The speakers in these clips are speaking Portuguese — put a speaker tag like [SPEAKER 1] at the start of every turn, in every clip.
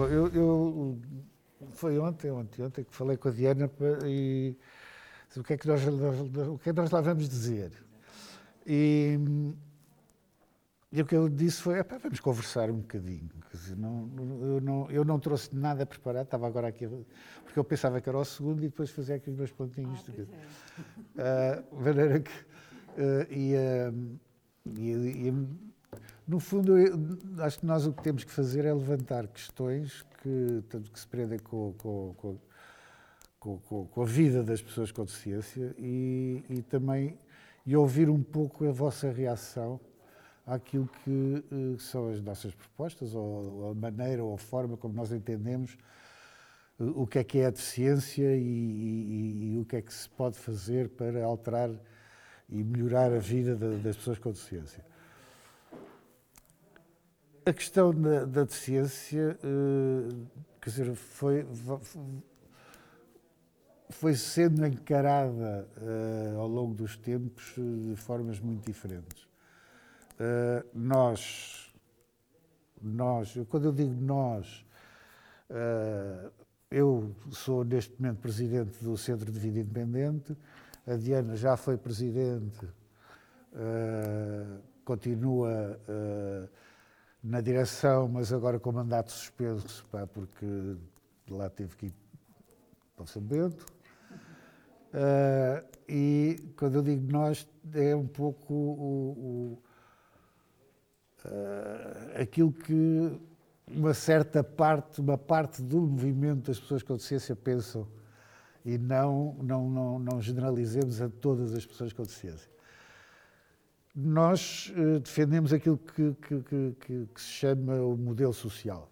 [SPEAKER 1] Bom, eu, eu, foi ontem, ontem, ontem que falei com a Diana e o que é que nós, o que é que nós lá vamos dizer. E, e o que eu disse foi, vamos conversar um bocadinho. Dizer, não, eu, não, eu não trouxe nada preparado, estava agora aqui, porque eu pensava que era o segundo e depois fazia aqui os meus pontinhos. Ah, uh, maneira que... Uh, e, uh, e, e, no fundo, eu, acho que nós o que temos que fazer é levantar questões que, tanto que se prendem com, com, com, com, com a vida das pessoas com deficiência e, e também e ouvir um pouco a vossa reação àquilo que uh, são as nossas propostas, ou, ou, a maneira ou a forma como nós entendemos uh, o que é que é a deficiência e, e, e, o que é que se pode fazer para alterar e melhorar a vida de, das pessoas com deficiência. A questão da, da deficiência, uh, quer dizer, foi, foi sendo encarada ao longo dos tempos de formas muito diferentes. Uh, nós, nós, quando eu digo nós, uh, eu sou neste momento presidente do Centro de Vida Independente, a Diana já foi presidente, uh, continua na direção, mas agora com mandato suspenso, pá, porque lá teve que ir para São Bento. e quando eu digo nós, é um pouco o, o uh, aquilo que uma certa parte, uma parte do movimento das pessoas com deficiência pensam e não, não, não, não generalizemos a todas as pessoas com deficiência. Nós uh, defendemos aquilo que, que, que, que, se chama o modelo social.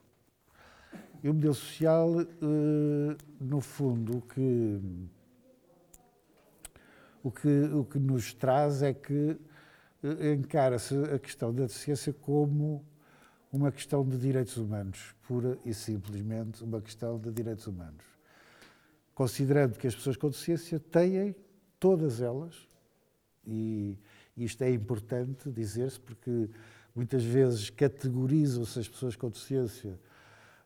[SPEAKER 1] E o modelo social, uh, no fundo, o que, o, que, o que nos traz é que encara-se a questão da deficiência como uma questão de direitos humanos, pura e simplesmente uma questão de direitos humanos. Considerando que as pessoas com deficiência têm, todas elas, e isto é importante dizer-se porque muitas vezes categorizam-se as pessoas com deficiência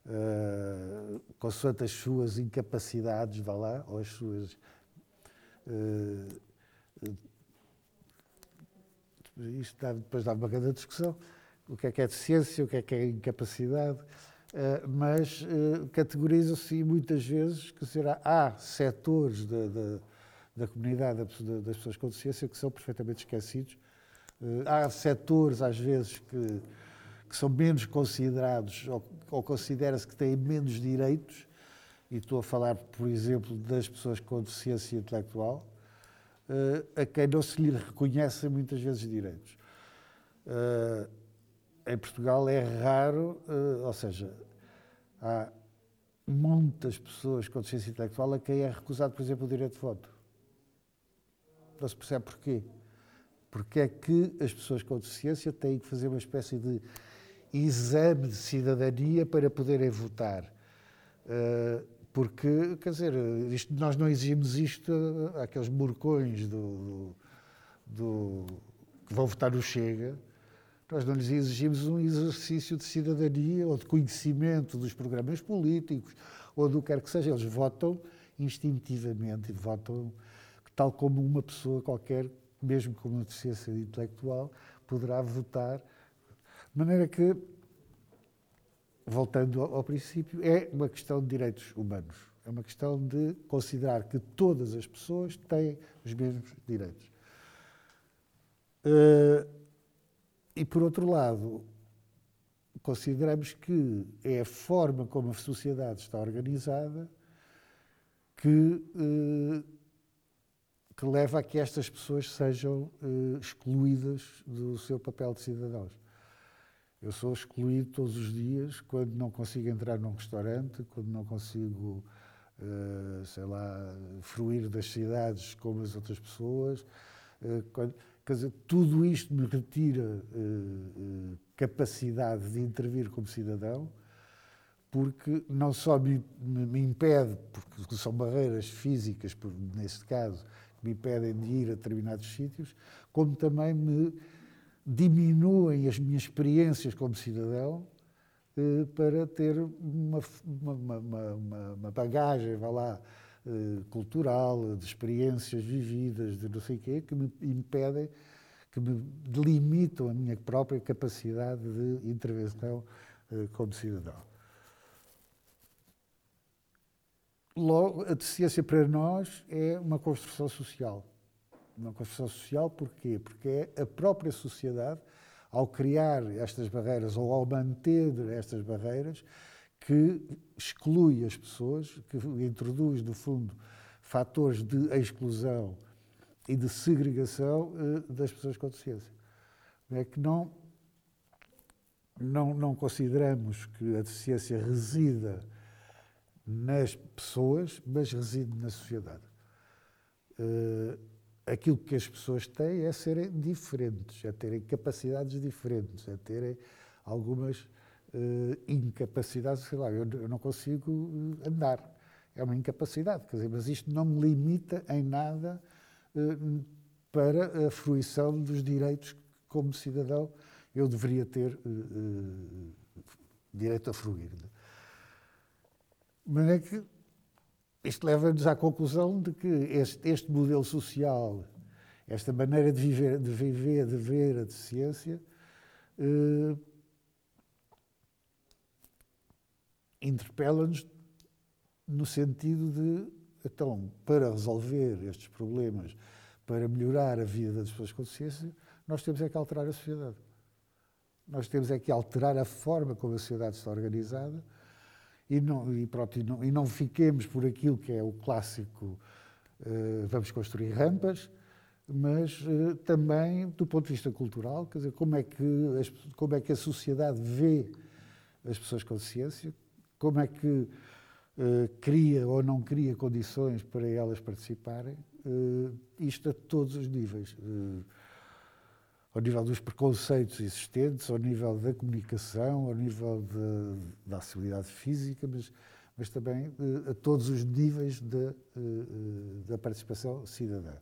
[SPEAKER 1] uh, consoante as suas incapacidades, vá lá, ou as suas. Uh, isto dá, depois dá uma grande discussão, o que é que é deficiência, o que é que é incapacidade, uh, mas uh, categoriza-se muitas vezes, que será, há setores da, da, da comunidade das pessoas com deficiência que são perfeitamente esquecidos, uh, há setores, às vezes, que, que são menos considerados, ou, ou considera-se que têm menos direitos, e estou a falar, por exemplo, das pessoas com deficiência intelectual, uh, a quem não se lhe reconhecem muitas vezes direitos. Uh, em Portugal é raro, ou seja, há muitas pessoas com deficiência intelectual a quem é recusado, por exemplo, o direito de voto. Não se percebe porquê. Porque é que as pessoas com deficiência têm que fazer uma espécie de exame de cidadania para poderem votar. Uh, porque, quer dizer, isto, nós não exigimos isto àqueles morcões do, do, do, que vão votar no Chega. Nós não lhes exigimos um exercício de cidadania ou de conhecimento dos programas políticos ou do que quer que seja. Eles votam instintivamente votam tal como uma pessoa qualquer, mesmo com uma deficiência intelectual, poderá votar. De maneira que voltando ao, princípio, é uma questão de direitos humanos. É uma questão de considerar que todas as pessoas têm os mesmos direitos. Uh, e, por outro lado, consideramos que é a forma como a sociedade está organizada que, uh, que leva a que estas pessoas sejam uh, excluídas do seu papel de cidadãos. Eu sou excluído todos os dias quando não consigo entrar num restaurante, quando não consigo, uh, sei lá, fruir das cidades como as outras pessoas. Uh, quando, quer dizer, tudo isto me retira capacidade de intervir como cidadão, porque não só me, me, me impede, porque são barreiras físicas, por, neste caso, me impedem de ir a determinados sítios, como também me diminuem as minhas experiências como cidadão eh, para ter uma, uma, uma, uma bagagem, vá lá, eh, cultural, de experiências vividas, de não sei o quê, que me impedem, que me delimitam a minha própria capacidade de intervenção eh, como cidadão. Logo, a deficiência para nós é uma construção social. Uma construção social porquê? Porque é a própria sociedade, ao criar estas barreiras ou ao manter estas barreiras, que exclui as pessoas, que introduz, no fundo, fatores de exclusão e de segregação eh, das pessoas com deficiência. É que não, não, não consideramos que a deficiência resida nas pessoas, mas reside na sociedade. Uh, aquilo que as pessoas têm é serem diferentes, é terem capacidades diferentes, é terem algumas uh, incapacidade, sei lá, eu, eu, não consigo eh, andar. É uma incapacidade, quer dizer, mas isto não me limita em nada uh, para a fruição dos direitos que, como cidadão, eu deveria ter direito a fruir. Mas é que isto leva-nos à conclusão de que este, este, modelo social, esta maneira de viver, de viver, de ver a deficiência, eh, interpela-nos no sentido de, então, para resolver estes problemas, para melhorar a vida das pessoas com deficiência, nós temos é que alterar a sociedade. Nós temos é que alterar a forma como a sociedade está organizada e não, e pronto, e não, e não fiquemos por aquilo que é o clássico uh, vamos construir rampas, mas uh, também do ponto de vista cultural, quer dizer, como é que, as, como é que a sociedade vê as pessoas com deficiência, como é que uh, cria ou não cria condições para elas participarem, isto a todos os níveis. Ao nível dos preconceitos existentes, ao nível da comunicação, ao nível de, da acessibilidade física, mas, mas também a todos os níveis de, da participação cidadã.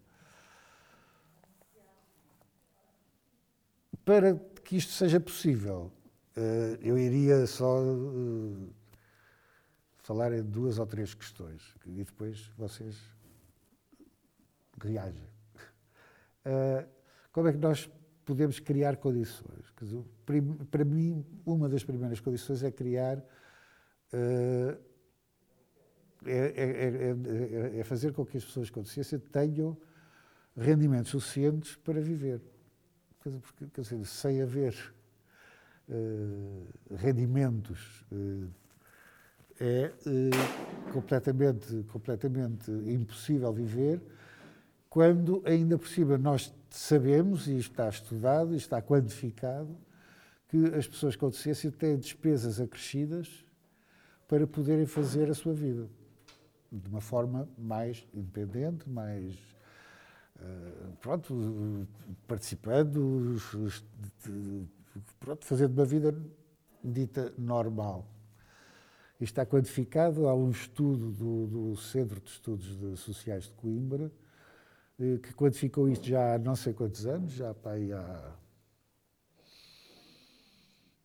[SPEAKER 1] Para que isto seja possível, eu iria só falar em duas ou três questões e depois vocês reagem. Como é que nós podemos criar condições? Dizer, para mim, uma das primeiras condições é criar. Uh, é, é, é, fazer com que as pessoas com deficiência tenham rendimentos suficientes para viver. Porque, quer dizer, sem haver uh, rendimentos é eh, completamente, completamente impossível viver quando, ainda por cima, nós sabemos, e está estudado, e está quantificado, que as pessoas com deficiência têm despesas acrescidas para poderem fazer a sua vida de uma forma mais independente, mais. Uh, pronto, participando, pronto, fazendo uma vida dita normal. Isto está quantificado. Há um estudo do, do Centro de Estudos de Sociais de Coimbra eh, que quantificou isto já há não sei quantos anos, já para aí há.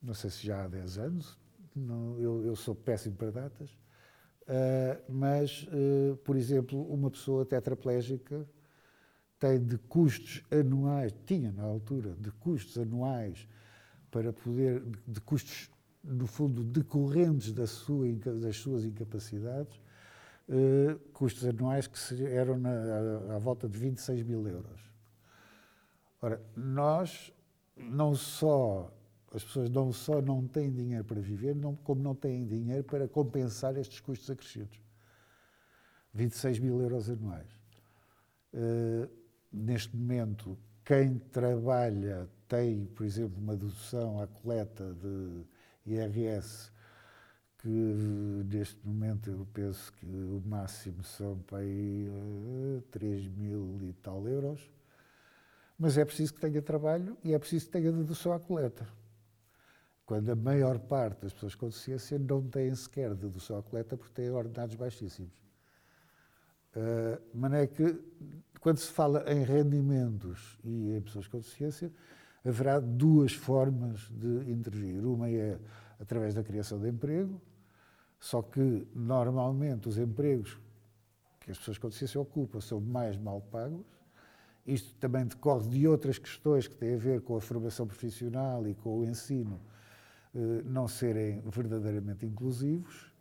[SPEAKER 1] não sei se já há 10 anos, não, eu, eu, sou péssimo para datas, uh, mas, uh, por exemplo, uma pessoa tetraplégica tem de custos anuais, tinha na altura, de custos anuais para poder, de custos no fundo, decorrentes da sua, das suas incapacidades, eh, custos anuais que eram na, à, volta de 26 mil euros. Ora, nós não só, as pessoas não só não têm dinheiro para viver, não, como não têm dinheiro para compensar estes custos acrescidos. 26 mil euros anuais. Uh, neste momento, quem trabalha tem, por exemplo, uma dedução à coleta de IRS, que neste momento eu penso que o máximo são para aí 3 eh, mil e tal euros, mas é preciso que tenha trabalho e é preciso que tenha dedução à coleta. Quando a maior parte das pessoas com deficiência não têm sequer dedução à coleta porque têm ordenados baixíssimos. Uh, de maneira que, quando se fala em rendimentos e em pessoas com deficiência, haverá duas formas de intervir. Uma é através da criação de emprego, só que normalmente os empregos que as pessoas com deficiência ocupam são mais mal pagos. Isto também decorre de outras questões que têm a ver com a formação profissional e com o ensino eh, não serem verdadeiramente inclusivos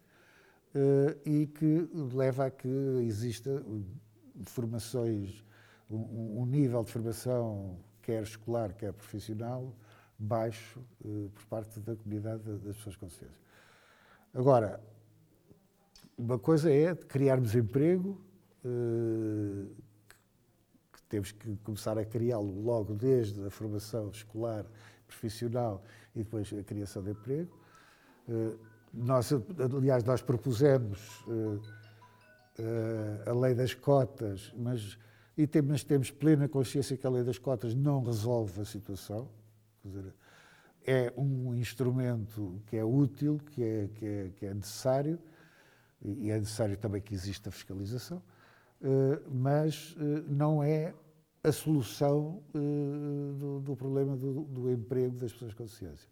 [SPEAKER 1] eh, e que leva a que exista formações, um, nível de formação, quer escolar, quer profissional, baixo eh, por parte da comunidade das pessoas com deficiência. Agora, uma coisa é criarmos emprego, eh, que temos que começar a criá-lo logo desde a formação escolar, profissional e depois a criação de emprego. Eh, nós, aliás, nós propusemos a lei das cotas, mas, e temos, temos plena consciência que a lei das cotas não resolve a situação. Dizer, é um instrumento que é útil, que é, que é, que é necessário, e é necessário também que exista fiscalização, eh, mas eh, não é a solução eh, do, problema do, emprego das pessoas com deficiência.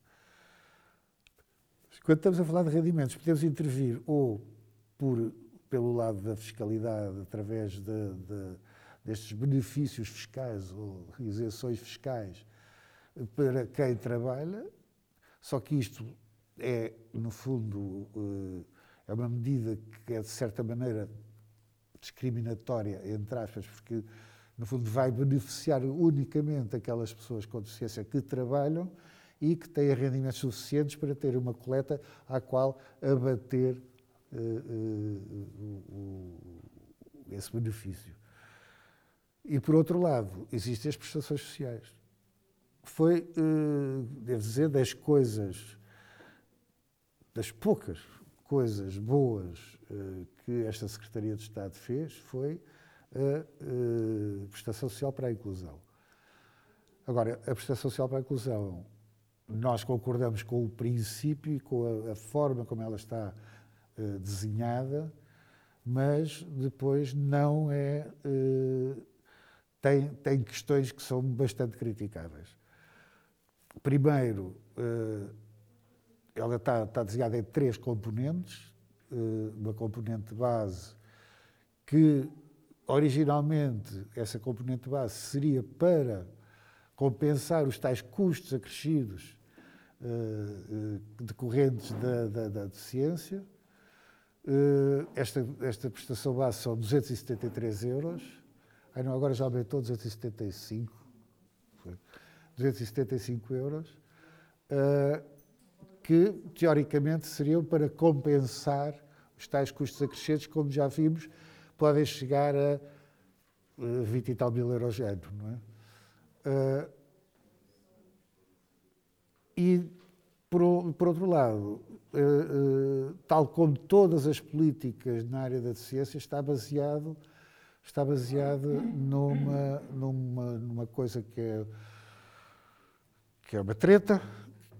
[SPEAKER 1] Quando estamos a falar de rendimentos, podemos intervir ou por, pelo lado da fiscalidade, através de, de, destes benefícios fiscais ou isenções fiscais para quem trabalha, só que isto é, no fundo, é uma medida que é, de certa maneira, discriminatória, entre aspas, porque, no fundo, vai beneficiar unicamente aquelas pessoas com deficiência que trabalham e que têm rendimentos suficientes para ter uma coleta à qual abater uh, uh, esse benefício. E, por outro lado, existem as prestações sociais foi, eh, devo dizer, das coisas, das poucas coisas boas eh, que esta Secretaria de Estado fez, foi a eh, prestação social para a inclusão. Agora, a prestação social para a inclusão, nós concordamos com o princípio e com a, a forma como ela está desenhada, mas depois não é. tem, tem questões que são bastante criticáveis. Primeiro, eh, ela está, está desenhada em três componentes. Eh, uma componente base que, originalmente, essa componente base seria para compensar os tais custos acrescidos eh, decorrentes da, da, da deficiência. Esta, esta prestação base são 273 euros. Ai, não, agora já aumentou 275. 275 euros, que teoricamente seriam para compensar os tais custos acrescidos, como já vimos, podem chegar a uh, eh, 20 e tal mil euros ano, não é? Uh, e, por, por, outro lado, tal como todas as políticas na área da deficiência, está baseado, está baseado numa, numa, numa coisa que é que é uma treta,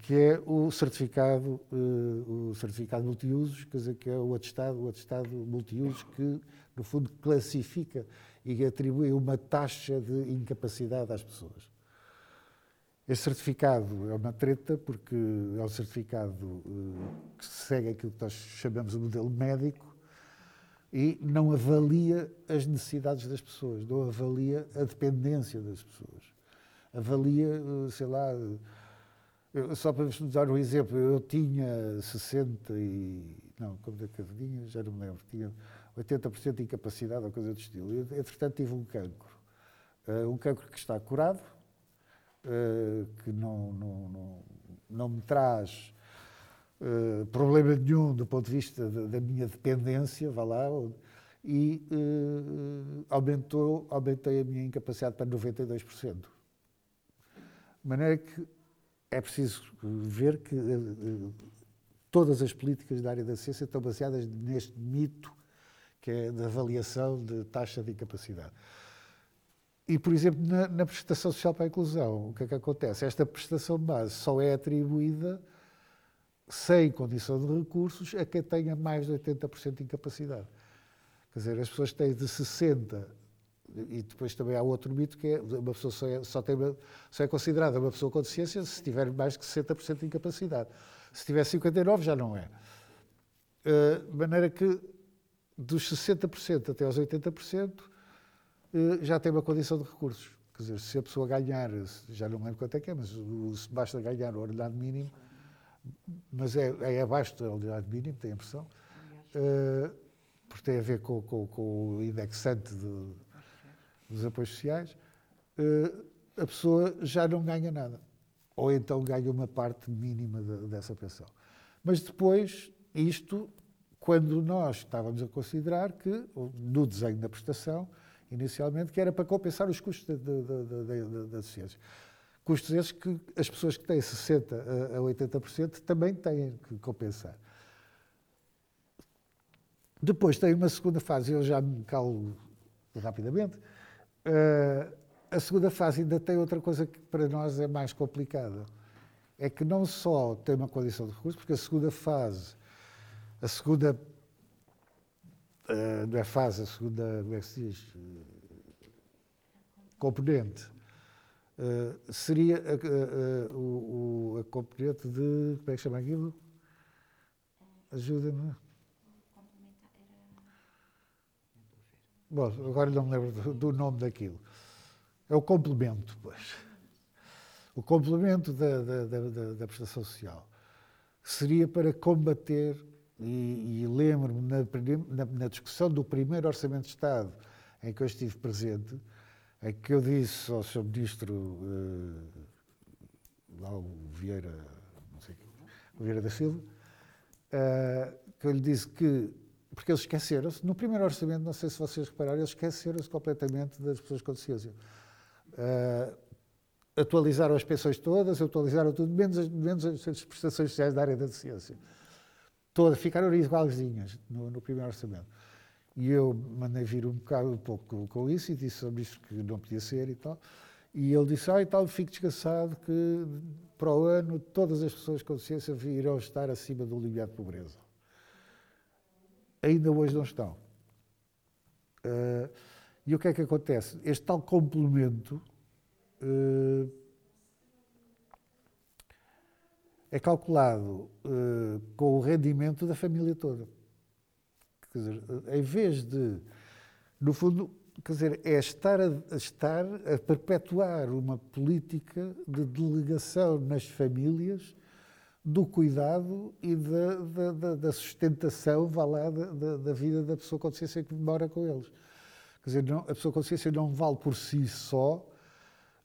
[SPEAKER 1] que é o certificado, uh, o certificado multiusos, quer dizer, que é o atestado, o atestado multiusos que, no fundo, classifica e atribui uma taxa de incapacidade às pessoas. Este certificado é uma treta porque é um certificado uh, que segue aquilo que nós chamamos de modelo médico e não avalia as necessidades das pessoas, não avalia a dependência das pessoas avalia, eh, sei lá, só para vos dar um exemplo, eu tinha 60 e. Não, como é que eu tinha? Já não me lembro. Tinha 80% de incapacidade ou coisa do estilo. Eu, entretanto, tive um cancro. Uh, um cancro que está curado, uh, que não, não, não, não me traz uh, problema nenhum do ponto de vista da, da minha dependência, vá lá, e aumentou, aumentei a minha incapacidade para 92%. De maneira que é preciso ver que uh, todas as políticas da área da ciência estão baseadas neste mito que é da avaliação de taxa de incapacidade. E, por exemplo, na, na, prestação social para a inclusão, o que é que acontece? Esta prestação de base só é atribuída sem condição de recursos a quem tenha mais de 80% de incapacidade. Quer dizer, as pessoas têm de 60 e depois também há outro mito que é uma pessoa só é, só tem uma, só é considerada uma pessoa com deficiência se tiver mais de 60% de incapacidade. Se tiver 59, já não é. Uh, de maneira que dos 60% até aos 80% uh, já tem uma condição de recursos. Quer dizer, se a pessoa ganhar, já não lembro quanto é que é, mas basta ganhar o ordenado mínimo, mas é, é abaixo do ordenado mínimo, tenho a impressão, uh, porque tem a ver com, com, com o indexante de, dos apoios sociais, uh, a pessoa já não ganha nada. Ou então ganha uma parte mínima de, dessa pensão. Mas depois, isto, quando nós estávamos a considerar que, no desenho da prestação, inicialmente, que era para compensar os custos da ciência. Custos esses que as pessoas que têm 60% a 80% também têm que compensar. Depois tem uma segunda fase, eu já me calo rapidamente. Uh, a segunda fase ainda tem outra coisa que para nós é mais complicada. É que não só tem uma condição de recurso, porque a segunda fase, a segunda. Uh, não é fase, a segunda. Como é que se diz? componente. Uh, seria a, o, a componente de. Como é que chama aquilo? Ajuda-me. Bom, agora não me lembro do, nome daquilo. É o complemento, pois. O complemento da, da, da, da prestação social seria para combater, e, e lembro-me na, na, na, discussão do primeiro Orçamento de Estado em que eu estive presente, em que eu disse ao Sr. Ministro, uh, lá o Vieira, não sei, o Vieira da Silva, uh, que eu lhe disse que porque eles esqueceram-se, no primeiro orçamento, não sei se vocês repararam, eles esqueceram-se completamente das pessoas com deficiência. Uh, atualizaram as pensões todas, atualizaram tudo, menos as, menos as prestações sociais da área da ciência. Todas ficaram igualzinhas no, no, primeiro orçamento. E eu mandei vir um bocado um pouco com isso e disse sobre isto que não podia ser e tal. E ele disse, ah, e tal, fico descansado que para o ano todas as pessoas com deficiência irão estar acima do limiar de pobreza. Ainda hoje não estão. Uh, e o que é que acontece? Este tal complemento uh, é calculado uh, com o rendimento da família toda. Quer dizer, em vez de, no fundo, quer dizer, é estar a, estar a perpetuar uma política de delegação nas famílias do cuidado e da, da, da sustentação, vá lá, da, da, vida da pessoa com deficiência que mora com eles. Quer dizer, não, a pessoa com deficiência não vale por si só,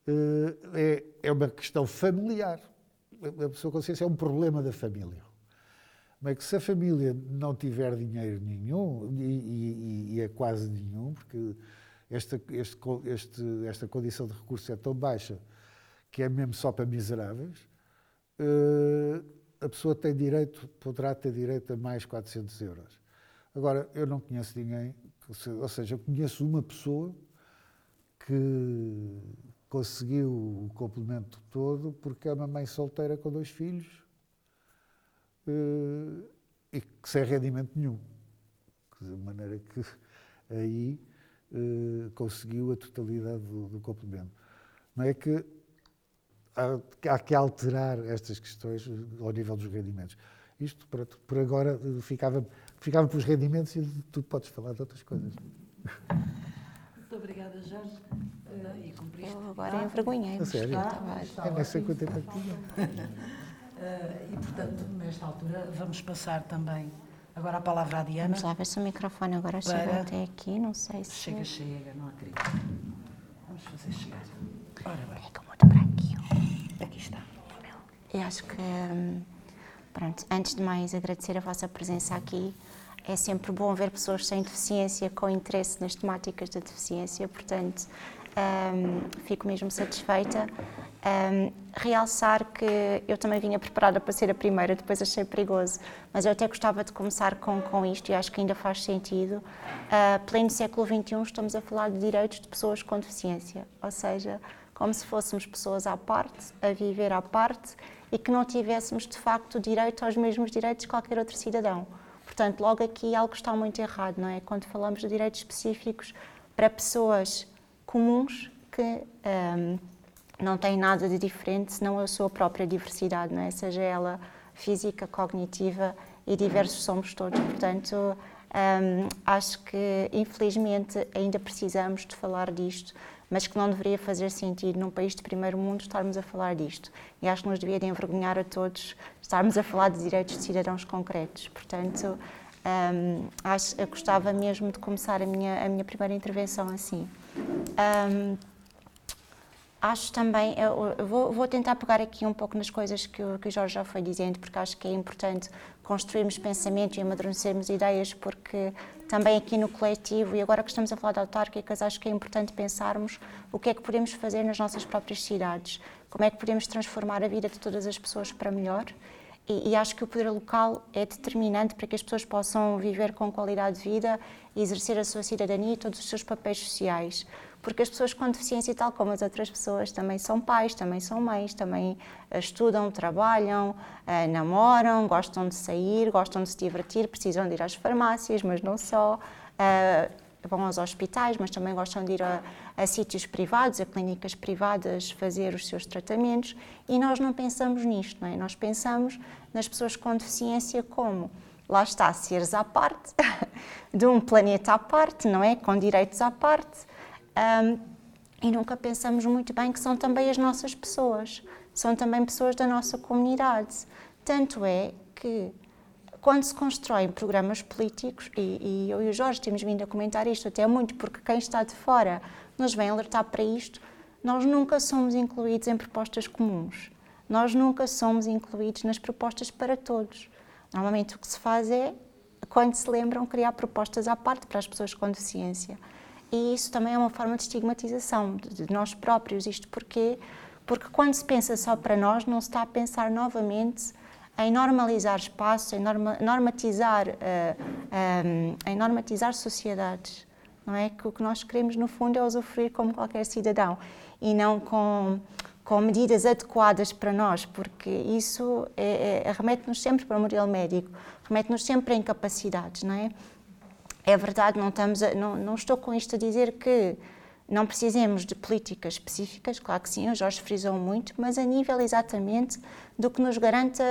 [SPEAKER 1] eh, é, é uma questão familiar. A pessoa com deficiência é um problema da família. Mas que se a família não tiver dinheiro nenhum, e, e, e é quase nenhum, porque esta, este, este, esta condição de recurso é tão baixa que é mesmo só para miseráveis, a pessoa tem direito, poderá ter direito a mais 400 euros. Agora, eu não conheço ninguém ou seja, eu conheço uma pessoa que conseguiu o complemento todo porque é uma mãe solteira com dois filhos uh, e que sem rendimento nenhum. De maneira que aí uh, conseguiu a totalidade do, do, complemento. Não é que há, há, que alterar estas questões ao nível dos rendimentos. Isto, pronto, por agora, ficava ficava para os rendimentos e tu podes falar de outras coisas.
[SPEAKER 2] Muito obrigada, Jorge. Uh, e cumpriste.
[SPEAKER 3] Eu agora envergonhei-me.
[SPEAKER 1] Sério? É nem sei quanto tempo é que tinha.
[SPEAKER 2] Uh, e, portanto, nesta altura, vamos passar também agora a palavra à Diana.
[SPEAKER 3] Vamos lá ver se o microfone agora para... chega até aqui, não sei se...
[SPEAKER 2] Chega, chega, não acredito. Vamos fazer chegar.
[SPEAKER 3] Ora bem. Eu acho que, hum, pronto, antes de mais agradecer a vossa presença aqui, é sempre bom ver pessoas sem deficiência com interesse nas temáticas da deficiência, portanto, um, fico mesmo satisfeita. Um, realçar que eu também vinha preparada para ser a primeira, depois achei perigoso, mas eu até gostava de começar com, com isto e acho que ainda faz sentido. Uh, pleno século XXI, estamos a falar de direitos de pessoas com deficiência, ou seja, como se fôssemos pessoas à parte, a viver à parte e que não tivéssemos de facto direito aos mesmos direitos de qualquer outro cidadão. Portanto, logo aqui algo está muito errado, não é? Quando falamos de direitos específicos para pessoas comuns que um, não têm nada de diferente senão a sua própria diversidade, não é? Seja ela física, cognitiva e diversos somos todos. Portanto, um, acho que infelizmente ainda precisamos de falar disto, mas que não deveria fazer sentido num país de primeiro mundo estarmos a falar disto. E acho que nos devia de envergonhar a todos estarmos a falar de direitos de cidadãos concretos. Portanto, um, acho, eu gostava mesmo de começar a minha, a minha primeira intervenção assim. Um, acho também, eu vou, vou, tentar pegar aqui um pouco nas coisas que o, que o Jorge já foi dizendo, porque acho que é importante construirmos pensamento e amadurecermos ideias, porque também aqui no coletivo, e agora que estamos a falar de autárquicas, acho que é importante pensarmos o que é que podemos fazer nas nossas próprias cidades, como é que podemos transformar a vida de todas as pessoas para melhor. E, e acho que o poder local é determinante para que as pessoas possam viver com qualidade de vida e exercer a sua cidadania e todos os seus papéis sociais porque as pessoas com deficiência, tal como as outras pessoas, também são pais, também são mães, também eh, estudam, trabalham, eh, namoram, gostam de sair, gostam de se divertir, precisam de ir às farmácias, mas não só. Eh, vão aos hospitais, mas também gostam de ir a, a sítios privados, a clínicas privadas, fazer os seus tratamentos. E nós não pensamos nisto, não é? Nós pensamos nas pessoas com deficiência como lá está, seres à parte, de um planeta à parte, não é? Com direitos à parte, um, e nunca pensamos muito bem que são também as nossas pessoas, são também pessoas da nossa comunidade. Tanto é que quando se constroem programas políticos, e, e eu e o Jorge temos vindo a comentar isto até muito, porque quem está de fora nos vem alertar para isto, nós nunca somos incluídos em propostas comuns. Nós nunca somos incluídos nas propostas para todos. Normalmente o que se faz é, quando se lembram, criar propostas à parte para as pessoas com deficiência. E isso também é uma forma de estigmatização de nós próprios. Isto porquê? Porque quando se pensa só para nós, não se está a pensar novamente em normalizar espaços, em norma, normatizar, uh, eh, um, eh, em normatizar sociedades. Não é? Que o que nós queremos, no fundo, é usufruir como qualquer cidadão e não com, com medidas adequadas para nós, porque isso é, é, remete-nos sempre para o modelo médico, remete-nos sempre a incapacidades, não é? É verdade, não, estamos a, não, não estou com isto a dizer que não precisemos de políticas específicas, claro que sim, o Jorge frisou muito, mas a nível exatamente do que nos garanta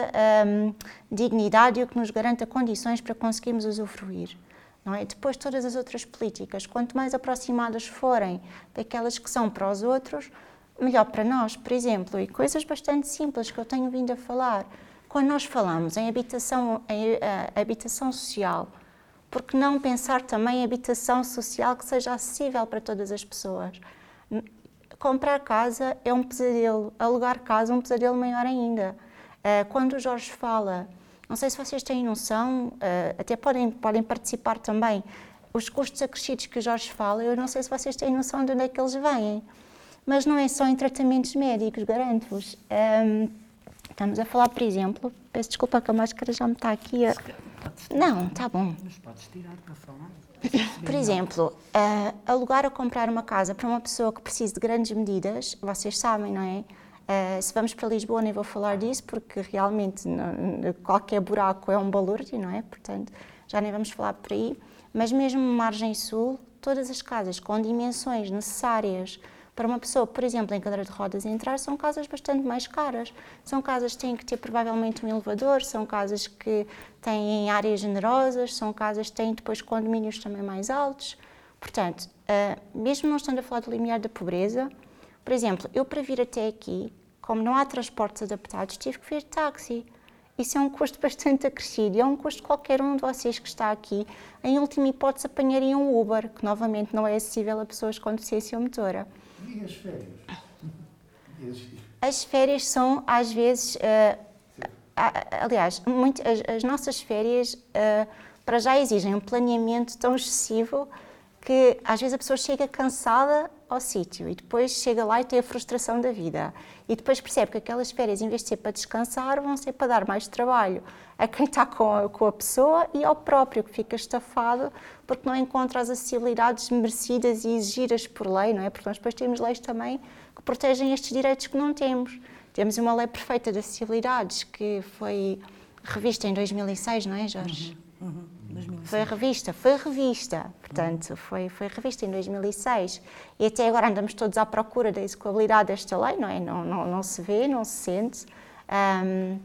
[SPEAKER 3] um, dignidade e o que nos garanta condições para conseguirmos usufruir. Não é? Depois, todas as outras políticas, quanto mais aproximadas forem daquelas que são para os outros, melhor para nós. Por exemplo, e coisas bastante simples que eu tenho vindo a falar, quando nós falamos em habitação, em, uh, habitação social, porque não pensar também em habitação social que seja acessível para todas as pessoas? Comprar casa é um pesadelo, alugar casa é um pesadelo maior ainda. Eh, quando o Jorge fala, não sei se vocês têm noção, eh, até podem, podem participar também, os custos acrescidos que o Jorge fala, eu não sei se vocês têm noção de onde é que eles vêm. Mas não é só em tratamentos médicos, garanto-vos. Estamos a falar, por exemplo, peço desculpa que a máscara já me está aqui a não, está bom.
[SPEAKER 2] Mas podes tirar para falar.
[SPEAKER 3] Por exemplo, uh, alugar ou comprar uma casa para uma pessoa que precisa de grandes medidas, vocês sabem, não é? Uh, se vamos para Lisboa, nem vou falar disso, porque realmente não, qualquer buraco é um balúrdio, não é? Portanto, já nem vamos falar por aí. Mas mesmo margem sul, todas as casas com dimensões necessárias para uma pessoa, por exemplo, em cadeira de rodas entrar, são casas bastante mais caras. São casas que têm que ter provavelmente um elevador, são casas que têm áreas generosas, são casas que têm depois condomínios também mais altos. Portanto, uh, mesmo não estando a falar do limiar da pobreza, por exemplo, eu para vir até aqui, como não há transportes adaptados, tive que vir de táxi. Isso é um custo bastante acrescido é um custo qualquer um de vocês que está aqui. Em última hipótese, apanharia um Uber, que novamente não é acessível a pessoas com deficiência motora.
[SPEAKER 1] E as férias?
[SPEAKER 3] As férias são, às vezes, uh, aliás, muito, as, as, nossas férias uh, para já exigem um planeamento tão excessivo que às vezes a pessoa chega cansada ao sítio e depois chega lá e tem a frustração da vida. E depois percebe que aquelas férias, em vez de ser para descansar, vão ser para dar mais trabalho a quem está com a, com a pessoa e ao próprio, que fica estafado porque não encontra as acessibilidades merecidas e exigidas por lei, não é? Porque nós depois temos leis também que protegem estes direitos que não temos. Temos uma lei perfeita de acessibilidades que foi revista em 2006, não é, Jorge? Uhum, uhum. Foi revista, foi revista, portanto, foi, foi revista em 2006. E até agora andamos todos à procura da execuabilidade desta lei, não é? Não, não, não se vê, não se sente. Um,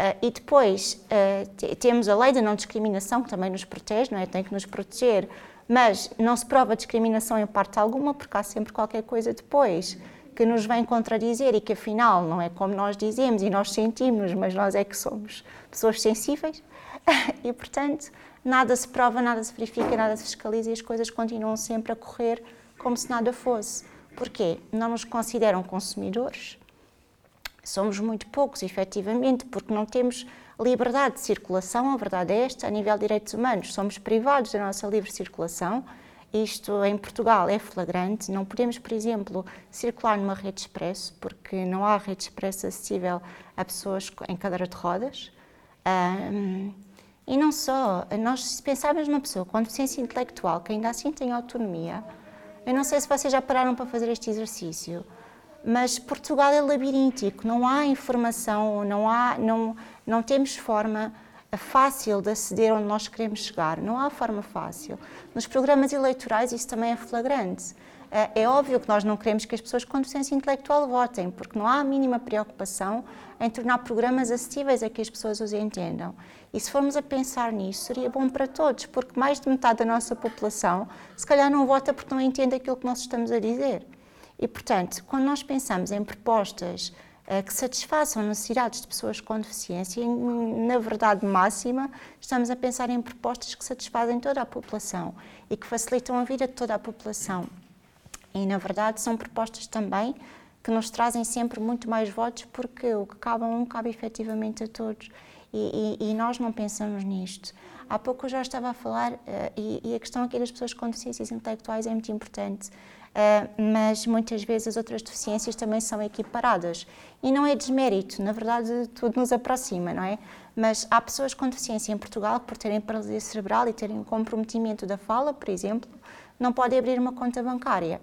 [SPEAKER 3] Uh, e depois uh, temos a lei da não discriminação, que também nos protege, não é? tem que nos proteger, mas não se prova discriminação em parte alguma, porque há sempre qualquer coisa depois que nos vem contradizer e que afinal não é como nós dizemos e nós sentimos, mas nós é que somos pessoas sensíveis e portanto nada se prova, nada se verifica, nada se fiscaliza e as coisas continuam sempre a correr como se nada fosse. Porquê? Não nos consideram consumidores, somos muito poucos, efetivamente, porque não temos liberdade de circulação, a verdade é esta, a nível de direitos humanos, somos privados da nossa livre circulação. Isto em Portugal é flagrante. Não podemos, por exemplo, circular numa rede expresso, porque não há rede expresso acessível a pessoas em cadeira de rodas. E não só, nós se pensarmos numa pessoa com deficiência intelectual que ainda assim tem autonomia, eu não sei se vocês já pararam para fazer este exercício, mas Portugal é labiríntico, não há informação, não, há, não, não temos forma fácil de aceder onde nós queremos chegar, não há forma fácil. Nos programas eleitorais isso também é flagrante. É, é óbvio que nós não queremos que as pessoas com deficiência intelectual votem, porque não há a mínima preocupação em tornar programas acessíveis a que as pessoas os entendam. E se formos a pensar nisso, seria bom para todos, porque mais de metade da nossa população se calhar não vota porque não entende aquilo que nós estamos a dizer. E, portanto, quando nós pensamos em propostas uh, que satisfaçam necessidades de pessoas com deficiência, na verdade máxima, estamos a pensar em propostas que satisfazem toda a população e que facilitam a vida de toda a população. E, na verdade, são propostas também que nos trazem sempre muito mais votos, porque o que cabe a um cabe efetivamente a todos. E, e, e nós não pensamos nisto. Há pouco eu já estava a falar, uh, e, e, a questão aqui das pessoas com deficiências intelectuais é muito importante. Uh, mas muitas vezes as outras deficiências também são equiparadas. E não é desmérito, na verdade tudo nos aproxima, não é? Mas há pessoas com deficiência em Portugal que, por terem paralisia cerebral e terem comprometimento da fala, por exemplo, não podem abrir uma conta bancária.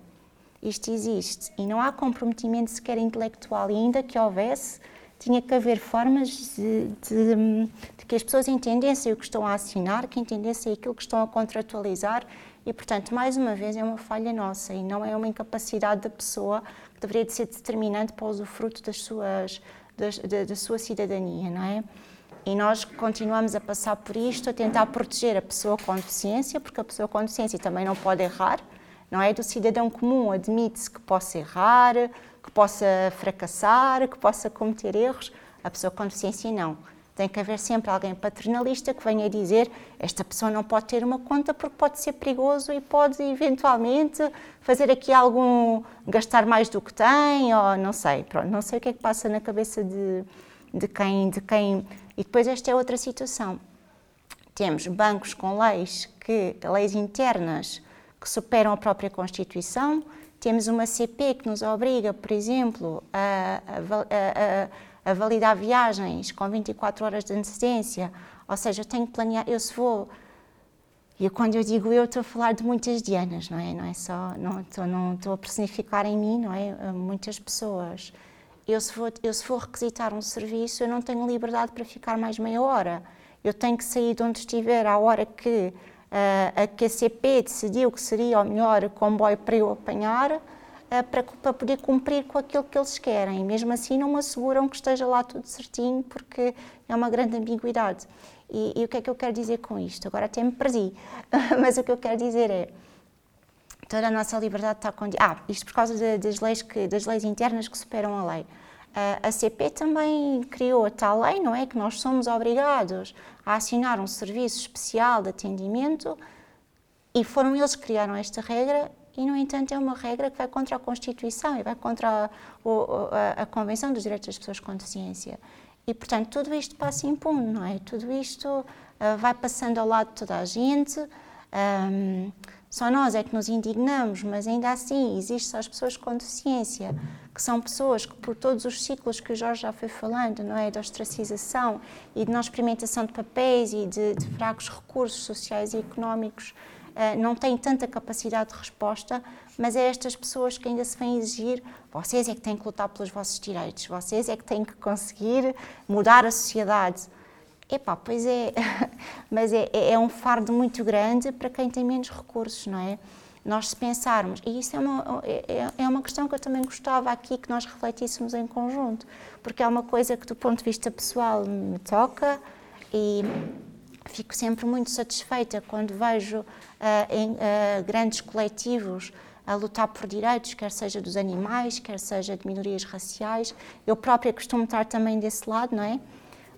[SPEAKER 3] Isto existe. E não há comprometimento sequer intelectual, e ainda que houvesse, tinha que haver formas de, de, de que as pessoas entendessem o que estão a assinar, que entendessem aquilo que estão a contratualizar. E, portanto, mais uma vez, é uma falha nossa e não é uma incapacidade da pessoa. Que deveria de ser determinante para o usufruto das suas, das, da, da sua cidadania, não é? E nós continuamos a passar por isto, a tentar proteger a pessoa com deficiência, porque a pessoa com deficiência também não pode errar, não é? Do cidadão comum admite-se que possa errar, que possa fracassar, que possa cometer erros, a pessoa com deficiência não. Tem que haver sempre alguém paternalista que venha dizer esta pessoa não pode ter uma conta porque pode ser perigoso e pode eventualmente fazer aqui algum gastar mais do que tem ou não sei, pronto, não sei o que é que passa na cabeça de, de quem de quem e depois esta é outra situação. Temos bancos com leis que leis internas que superam a própria Constituição, temos uma CP que nos obriga, por exemplo, a, a, a a validar viagens com 24 horas de antecedência, ou seja, eu tenho que planear, eu se vou, e quando eu digo eu, estou a falar de muitas Dianas, não é? Não é só, não estou, não estou a personificar em mim, não é? Muitas pessoas. Eu se, vou, eu se requisitar um serviço, eu não tenho liberdade para ficar mais meia hora. Eu tenho que sair de onde estiver à hora que a QCP decidiu que seria o melhor comboio para eu apanhar, eh, para, para, poder cumprir com aquilo que eles querem. Mesmo assim não me asseguram que esteja lá tudo certinho, porque é uma grande ambiguidade. E, e o que é que eu quero dizer com isto? Agora até me perdi, mas o que eu quero dizer é toda a nossa liberdade está condicionada. Ah, isto por causa de, das, leis que, das leis internas que superam a lei. A CP também criou a tal lei, não é? Que nós somos obrigados a assinar um serviço especial de atendimento e foram eles que criaram esta regra e, no entanto, é uma regra que vai contra a Constituição e vai contra a, a, a Convenção dos Direitos das Pessoas com Deficiência. E, portanto, tudo isto passa impune, não é? Tudo isto uh, vai passando ao lado de toda a gente. Um, só nós é que nos indignamos, mas ainda assim existem as pessoas com deficiência, que são pessoas que, por todos os ciclos que o Jorge já foi falando, não é? De ostracização e de não experimentação de papéis e de, de fracos recursos sociais e económicos, eh, não têm tanta capacidade de resposta, mas é estas pessoas que ainda se vêm exigir, vocês é que têm que lutar pelos vossos direitos, vocês é que têm que conseguir mudar a sociedade. Epá, pois é, mas é, é, é um fardo muito grande para quem tem menos recursos, não é? nós se pensarmos, e isso é uma, é, é uma questão que eu também gostava aqui que nós refletíssemos em conjunto, porque é uma coisa que do ponto de vista pessoal me toca e fico sempre muito satisfeita quando vejo uh, em uh, grandes coletivos a lutar por direitos, quer seja dos animais, quer seja de minorias raciais. Eu própria costumo estar também desse lado, não é?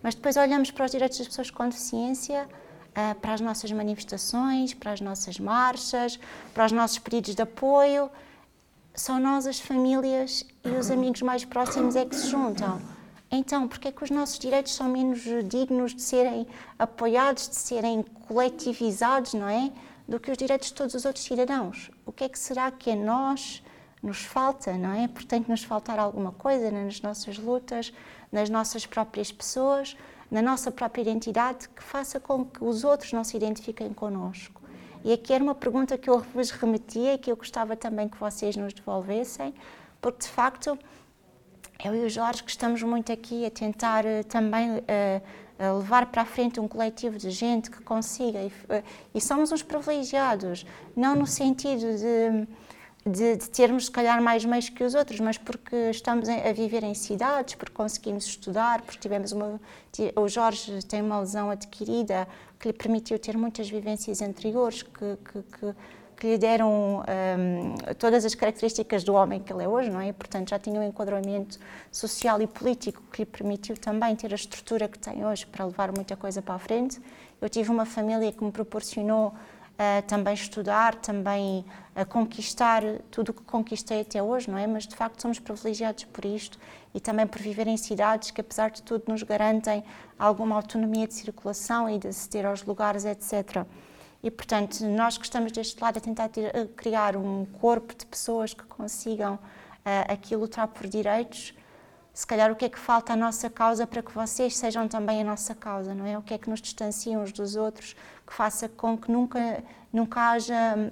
[SPEAKER 3] Mas depois olhamos para os direitos das pessoas com deficiência uh, para as nossas manifestações, para as nossas marchas, para os nossos pedidos de apoio. São nós, as famílias e os amigos mais próximos é que se juntam. Então, porque é que os nossos direitos são menos dignos de serem apoiados, de serem coletivizados, não é? Do que os direitos de todos os outros cidadãos? O que é que será que a nós nos falta, não é? Portanto, nos faltar alguma coisa nas nossas lutas, nas nossas próprias pessoas, na nossa própria identidade que faça com que os outros não se identifiquem connosco. E aqui era uma pergunta que eu vos remetia e que eu gostava também que vocês nos devolvessem, porque de facto eu e o Jorge que estamos muito aqui a tentar uh, também uh, levar para a frente um coletivo de gente que consiga, e, uh, e somos uns privilegiados, não no sentido de de, de, termos, se calhar, mais meios que os outros, mas porque estamos a viver em cidades, porque conseguimos estudar, porque tivemos uma. O Jorge tem uma lesão adquirida que lhe permitiu ter muitas vivências anteriores que, que, que, que lhe deram um, todas as características do homem que ele é hoje, não é? Portanto, já tinha um enquadramento social e político que lhe permitiu também ter a estrutura que tem hoje para levar muita coisa para a frente. Eu tive uma família que me proporcionou uh, também estudar, também conquistar tudo o que conquistei até hoje, não é? Mas de facto somos privilegiados por isto e também por viver em cidades que, apesar de tudo, nos garantem alguma autonomia de circulação e de aceder aos lugares, etc. E, portanto, nós que estamos deste lado a tentar ter, a criar um corpo de pessoas que consigam uh, aqui lutar por direitos, se calhar o que é que falta à nossa causa para que vocês sejam também a nossa causa, não é? O que é que nos distancia uns dos outros, que faça com que nunca, nunca haja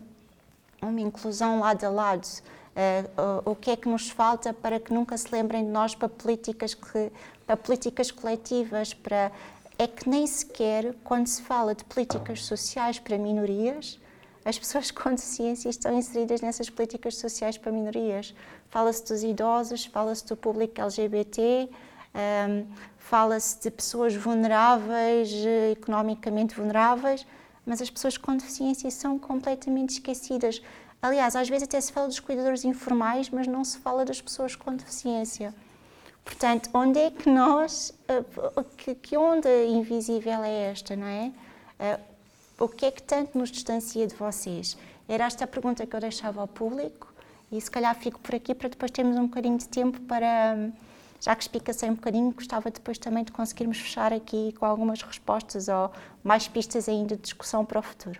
[SPEAKER 3] uma inclusão lado a lado. Uh, o, o que é que nos falta para que nunca se lembrem de nós para políticas, que, para políticas coletivas, para é que nem sequer quando se fala de políticas sociais para minorias, as pessoas com deficiência estão inseridas nessas políticas sociais para minorias. Fala-se dos idosos, fala-se do público LGBT, um, fala-se de pessoas vulneráveis, economicamente vulneráveis, mas as pessoas com deficiência são completamente esquecidas. Aliás, às vezes até se fala dos cuidadores informais, mas não se fala das pessoas com deficiência. Portanto, onde é que nós, eh, que, onda invisível é esta, não é? O que é que tanto nos distancia de vocês? Era esta a pergunta que eu deixava ao público e se calhar fico por aqui para depois termos um bocadinho de tempo para, já que explicacei um bocadinho, gostava depois também de conseguirmos fechar aqui com algumas respostas ou mais pistas ainda de discussão para o futuro.